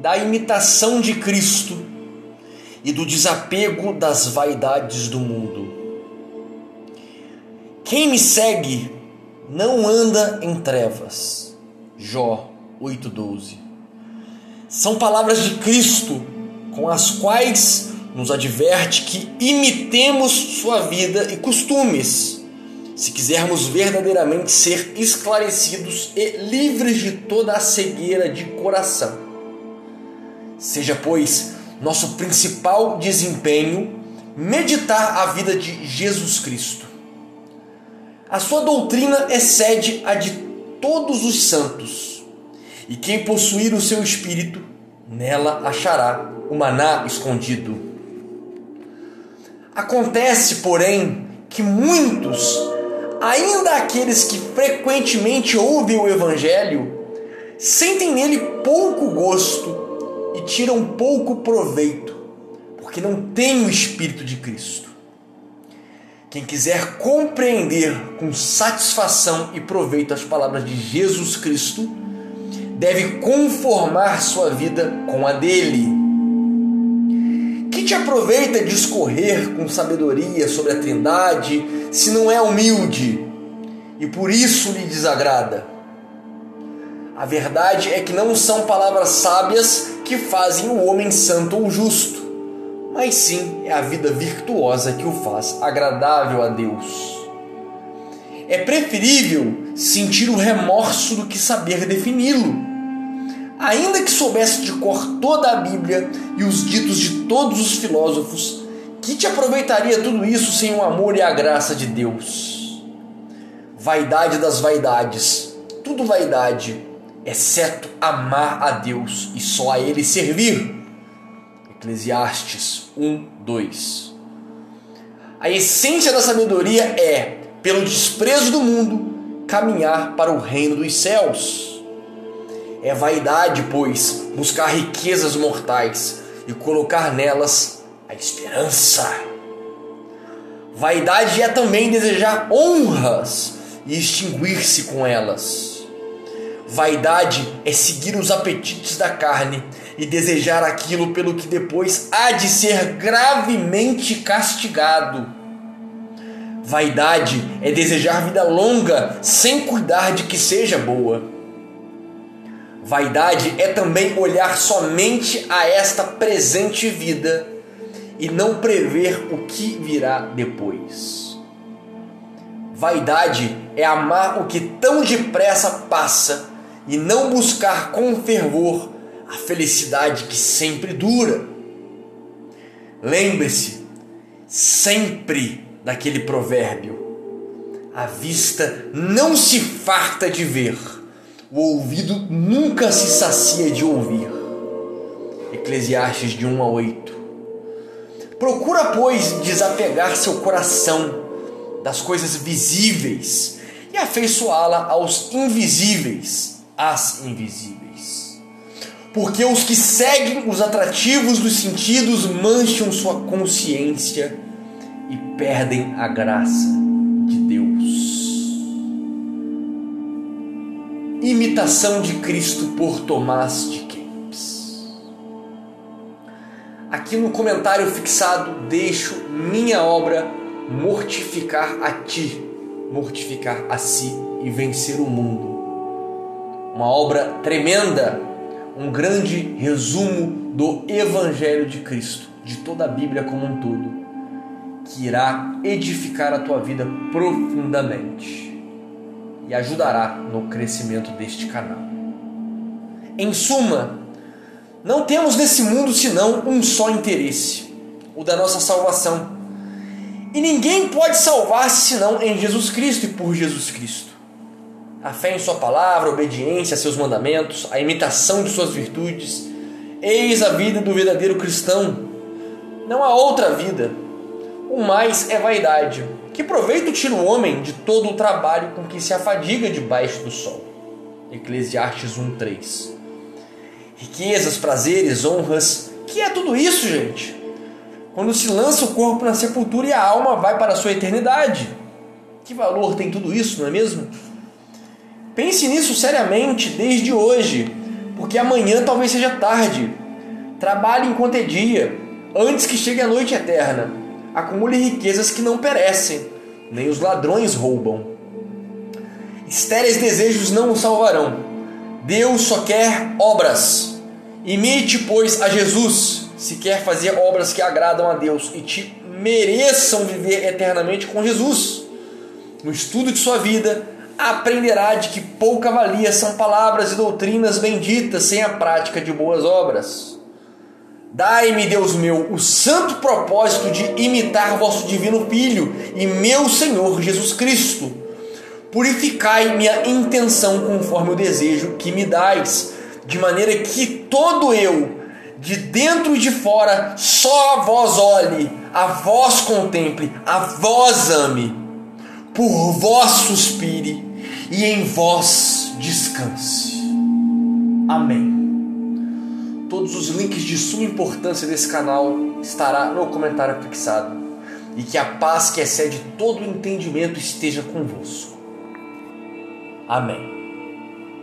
da imitação de Cristo e do desapego das vaidades do mundo. Quem me segue não anda em trevas. Jó 8:12. São palavras de Cristo com as quais nos adverte que imitemos sua vida e costumes, se quisermos verdadeiramente ser esclarecidos e livres de toda a cegueira de coração. Seja, pois, nosso principal desempenho meditar a vida de Jesus Cristo. A sua doutrina excede a de todos os santos, e quem possuir o seu espírito, nela achará o maná escondido. Acontece, porém, que muitos, ainda aqueles que frequentemente ouvem o Evangelho, sentem nele pouco gosto e tiram pouco proveito, porque não têm o Espírito de Cristo. Quem quiser compreender com satisfação e proveito as palavras de Jesus Cristo, deve conformar sua vida com a dele que te aproveita discorrer com sabedoria sobre a Trindade se não é humilde e por isso lhe desagrada? A verdade é que não são palavras sábias que fazem o homem santo ou justo, mas sim é a vida virtuosa que o faz agradável a Deus. É preferível sentir o remorso do que saber defini-lo ainda que soubesse de cor toda a Bíblia e os ditos de todos os filósofos, que te aproveitaria tudo isso sem o amor e a graça de Deus? Vaidade das vaidades, tudo vaidade, exceto amar a Deus e só a Ele servir. Eclesiastes 1, 2. A essência da sabedoria é, pelo desprezo do mundo, caminhar para o reino dos céus. É vaidade, pois, buscar riquezas mortais e colocar nelas a esperança. Vaidade é também desejar honras e extinguir-se com elas. Vaidade é seguir os apetites da carne e desejar aquilo pelo que depois há de ser gravemente castigado. Vaidade é desejar vida longa sem cuidar de que seja boa. Vaidade é também olhar somente a esta presente vida e não prever o que virá depois. Vaidade é amar o que tão depressa passa e não buscar com fervor a felicidade que sempre dura. Lembre-se sempre daquele provérbio: a vista não se farta de ver o ouvido nunca se sacia de ouvir. Eclesiastes de 1 a 8. Procura, pois, desapegar seu coração das coisas visíveis e afeiçoá-la aos invisíveis, às invisíveis. Porque os que seguem os atrativos dos sentidos mancham sua consciência e perdem a graça de Deus. Imitação de Cristo por Tomás de Kempis. Aqui no comentário fixado deixo minha obra Mortificar a ti, mortificar a si e vencer o mundo. Uma obra tremenda, um grande resumo do Evangelho de Cristo, de toda a Bíblia como um todo, que irá edificar a tua vida profundamente e ajudará no crescimento deste canal. Em suma, não temos nesse mundo senão um só interesse, o da nossa salvação. E ninguém pode salvar-se senão em Jesus Cristo e por Jesus Cristo. A fé em Sua palavra, a obediência a seus mandamentos, a imitação de Suas virtudes, eis a vida do verdadeiro cristão. Não há outra vida. O mais é vaidade, que proveito tira o homem de todo o trabalho com que se afadiga debaixo do sol? Eclesiastes 1:3. Riquezas, prazeres, honras, que é tudo isso, gente? Quando se lança o corpo na sepultura e a alma vai para a sua eternidade. Que valor tem tudo isso, não é mesmo? Pense nisso seriamente desde hoje, porque amanhã talvez seja tarde. Trabalhe enquanto é dia, antes que chegue a noite eterna. Acumule riquezas que não perecem, nem os ladrões roubam. Estéreis desejos não o salvarão. Deus só quer obras. Imite, pois, a Jesus, se quer fazer obras que agradam a Deus e te mereçam viver eternamente com Jesus. No estudo de sua vida, aprenderá de que pouca valia são palavras e doutrinas benditas sem a prática de boas obras. Dai-me, Deus meu, o santo propósito de imitar vosso divino Filho e meu Senhor Jesus Cristo. Purificai minha intenção conforme o desejo que me dais, de maneira que todo eu, de dentro e de fora, só a vós olhe, a vós contemple, a vós ame, por vós suspire e em vós descanse. Amém. Todos os links de suma importância desse canal estará no comentário fixado. E que a paz que excede todo o entendimento esteja convosco. Amém.